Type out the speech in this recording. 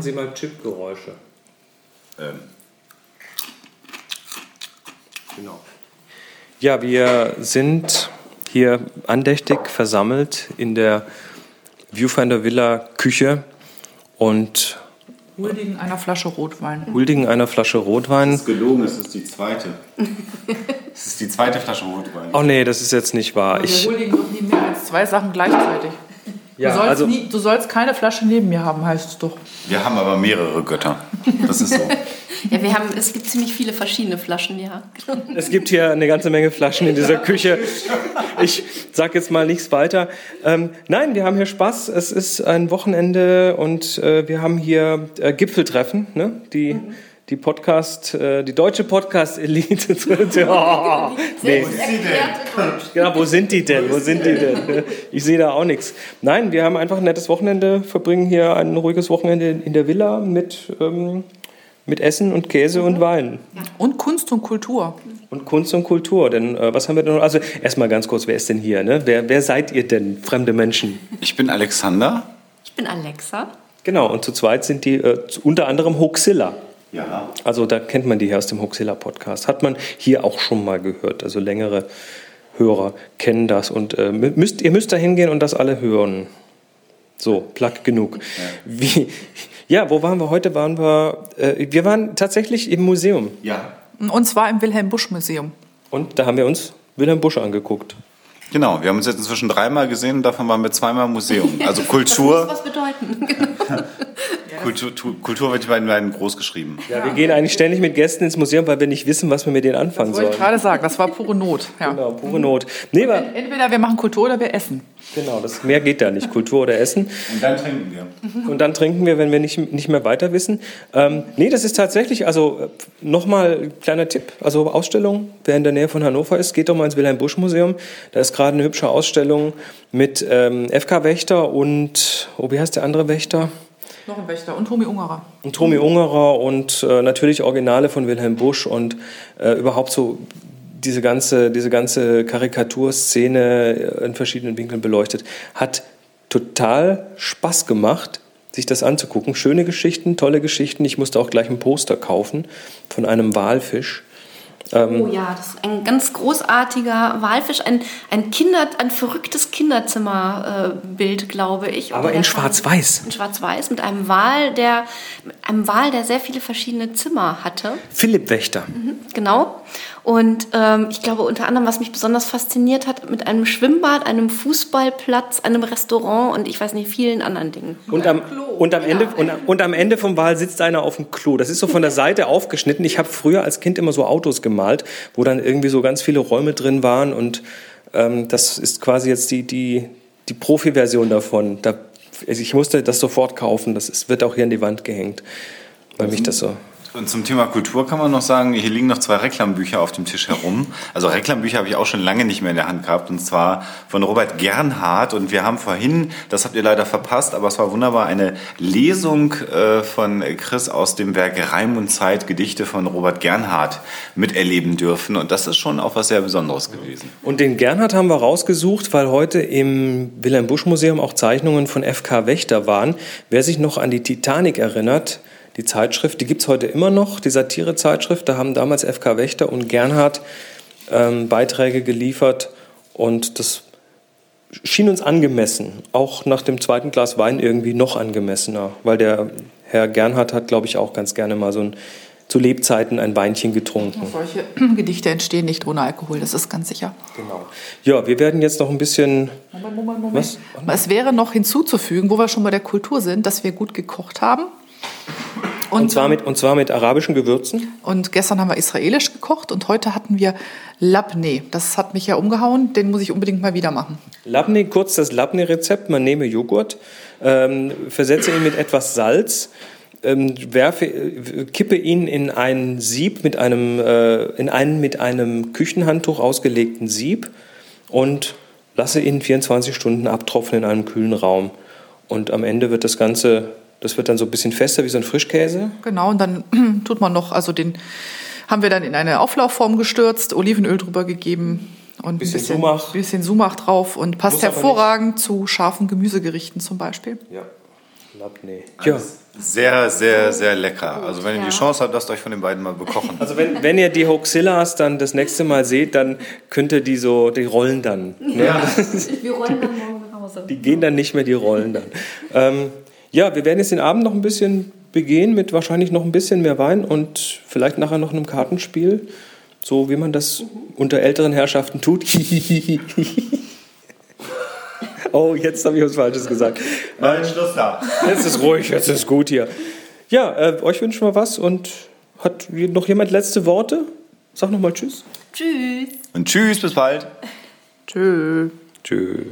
Sie mal Chipgeräusche. Ähm, Genau. Ja, wir sind hier andächtig versammelt in der Viewfinder Villa Küche und Huldigen einer Flasche Rotwein. huldigen einer Flasche Rotwein. das ist gelogen, es ist die zweite. Es ist die zweite Flasche Rotwein. Oh nee, das ist jetzt nicht wahr. Wir Ich, huldigen doch nie mehr als zwei Sachen gleichzeitig. Ja, du, sollst also, nie, du sollst keine Flasche neben mir haben, heißt es doch. Wir haben aber mehrere Götter. Das ist so. Ja, wir haben, es gibt ziemlich viele verschiedene Flaschen, ja. es gibt hier eine ganze Menge Flaschen in dieser Küche. Ich sag jetzt mal nichts weiter. Ähm, nein, wir haben hier Spaß. Es ist ein Wochenende und äh, wir haben hier äh, Gipfeltreffen. Ne? Die, die Podcast, äh, die deutsche Podcast-Elite. oh, nee. Ja, wo sind die denn? Wo sind die denn? Ich sehe da auch nichts. Nein, wir haben einfach ein nettes Wochenende, verbringen hier ein ruhiges Wochenende in der Villa mit, ähm, mit Essen und Käse und Wein. Und Kunst und Kultur. Und Kunst und Kultur. Denn äh, was haben wir denn noch? Also erstmal ganz kurz, wer ist denn hier? Ne? Wer, wer seid ihr denn, fremde Menschen? Ich bin Alexander. Ich bin Alexa. Genau, und zu zweit sind die äh, unter anderem Hoaxilla. Ja. Also da kennt man die hier aus dem Hoaxilla-Podcast. Hat man hier auch schon mal gehört. Also längere Hörer kennen das. Und äh, müsst, ihr müsst da hingehen und das alle hören. So, Plug genug. Wie, ja, wo waren wir heute? Waren wir, äh, wir waren tatsächlich im Museum. Ja. Und zwar im Wilhelm Busch Museum. Und da haben wir uns Wilhelm Busch angeguckt. Genau, wir haben uns jetzt inzwischen dreimal gesehen und davon waren wir zweimal im Museum. Also Das Kultur, muss was bedeuten. Genau. Kultur, tu- Kultur wird bei den beiden groß geschrieben. Ja, wir gehen eigentlich ständig mit Gästen ins Museum, weil wir nicht wissen, was wir mit denen anfangen Wollte ich sollen. gerade sagen, das war pure Not. Ja. Genau, pure Not. Nee, Entweder wir machen Kultur oder wir essen. genau, das, mehr geht da nicht. Kultur oder Essen. Und dann trinken wir. Und dann trinken wir, wenn wir nicht, nicht mehr weiter wissen. Ähm, nee, das ist tatsächlich, also nochmal kleiner Tipp, also Ausstellung, wer in der Nähe von Hannover ist, geht doch mal ins Wilhelm Busch Museum. Da ist gerade eine hübsche Ausstellung mit ähm, FK Wächter und, oh, wie heißt der andere Wächter? Noch ein Wächter und Tomi Ungerer. Und Tomi Ungerer und äh, natürlich Originale von Wilhelm Busch und äh, überhaupt so diese ganze, diese ganze Karikaturszene äh, in verschiedenen Winkeln beleuchtet. Hat total Spaß gemacht, sich das anzugucken. Schöne Geschichten, tolle Geschichten. Ich musste auch gleich ein Poster kaufen von einem Walfisch. Oh ja, das ist ein ganz großartiger Walfisch, ein, ein, Kinder, ein verrücktes Kinderzimmerbild, glaube ich. Aber in Schwarz-Weiß. In Schwarz-Weiß mit einem Wal, der mit einem Wal, der sehr viele verschiedene Zimmer hatte. Philipp Wächter. Genau. Und ähm, ich glaube unter anderem, was mich besonders fasziniert hat, mit einem Schwimmbad, einem Fußballplatz, einem Restaurant und ich weiß nicht, vielen anderen Dingen. Und am, und, am Ende, und, und am Ende vom Wal sitzt einer auf dem Klo. Das ist so von der Seite aufgeschnitten. Ich habe früher als Kind immer so Autos gemalt, wo dann irgendwie so ganz viele Räume drin waren. Und ähm, das ist quasi jetzt die, die, die Profi-Version davon. Da, also ich musste das sofort kaufen. Das ist, wird auch hier an die Wand gehängt, weil mich das so... Und zum Thema Kultur kann man noch sagen, hier liegen noch zwei Reklambücher auf dem Tisch herum. Also Reklambücher habe ich auch schon lange nicht mehr in der Hand gehabt und zwar von Robert Gernhardt und wir haben vorhin, das habt ihr leider verpasst, aber es war wunderbar, eine Lesung äh, von Chris aus dem Werk Reim und Zeit, Gedichte von Robert Gernhardt miterleben dürfen und das ist schon auch was sehr Besonderes gewesen. Und den Gernhardt haben wir rausgesucht, weil heute im Wilhelm Busch Museum auch Zeichnungen von FK Wächter waren. Wer sich noch an die Titanic erinnert, die Zeitschrift, die gibt es heute immer noch, die Satirezeitschrift. Da haben damals FK Wächter und Gernhardt ähm, Beiträge geliefert und das schien uns angemessen. Auch nach dem zweiten Glas Wein irgendwie noch angemessener, weil der Herr Gernhardt hat, glaube ich, auch ganz gerne mal so ein, zu Lebzeiten ein Weinchen getrunken. Solche Gedichte entstehen nicht ohne Alkohol, das ist ganz sicher. Genau. Ja, wir werden jetzt noch ein bisschen. Moment, Moment, Moment. Was? Es wäre noch hinzuzufügen, wo wir schon bei der Kultur sind, dass wir gut gekocht haben. Und zwar mit, und zwar mit arabischen Gewürzen. Und gestern haben wir israelisch gekocht und heute hatten wir Labne. Das hat mich ja umgehauen, den muss ich unbedingt mal wieder machen. Labne, kurz das Labne-Rezept. Man nehme Joghurt, ähm, versetze ihn mit etwas Salz, ähm, werfe, äh, kippe ihn in ein Sieb mit einem, äh, in einen mit einem Küchenhandtuch ausgelegten Sieb und lasse ihn 24 Stunden abtropfen in einem kühlen Raum. Und am Ende wird das Ganze, das wird dann so ein bisschen fester wie so ein Frischkäse. Genau, und dann tut man noch, also den haben wir dann in eine Auflaufform gestürzt, Olivenöl drüber gegeben und Bisschen ein bisschen Sumach. bisschen Sumach drauf und passt Muss hervorragend zu scharfen Gemüsegerichten zum Beispiel. Ja. Labneh. Ja. Sehr, sehr, sehr lecker. Also wenn ihr die Chance habt, lasst euch von den beiden mal bekochen. Also wenn, wenn ihr die Hoxillas dann das nächste Mal seht, dann könnt ihr die so, die rollen dann. Ne? Wir rollen dann morgen nach Hause. Die gehen dann nicht mehr, die rollen dann. Ähm, ja, wir werden jetzt den Abend noch ein bisschen begehen mit wahrscheinlich noch ein bisschen mehr Wein und vielleicht nachher noch einem Kartenspiel, so wie man das unter älteren Herrschaften tut. oh, jetzt habe ich was Falsches gesagt. Nein, Schluss da. Jetzt ist ruhig, jetzt ist gut hier. Ja, äh, euch wünschen wir was und hat noch jemand letzte Worte? Sag noch mal Tschüss. Tschüss. Und tschüss, bis bald. Tschö. Tschüss.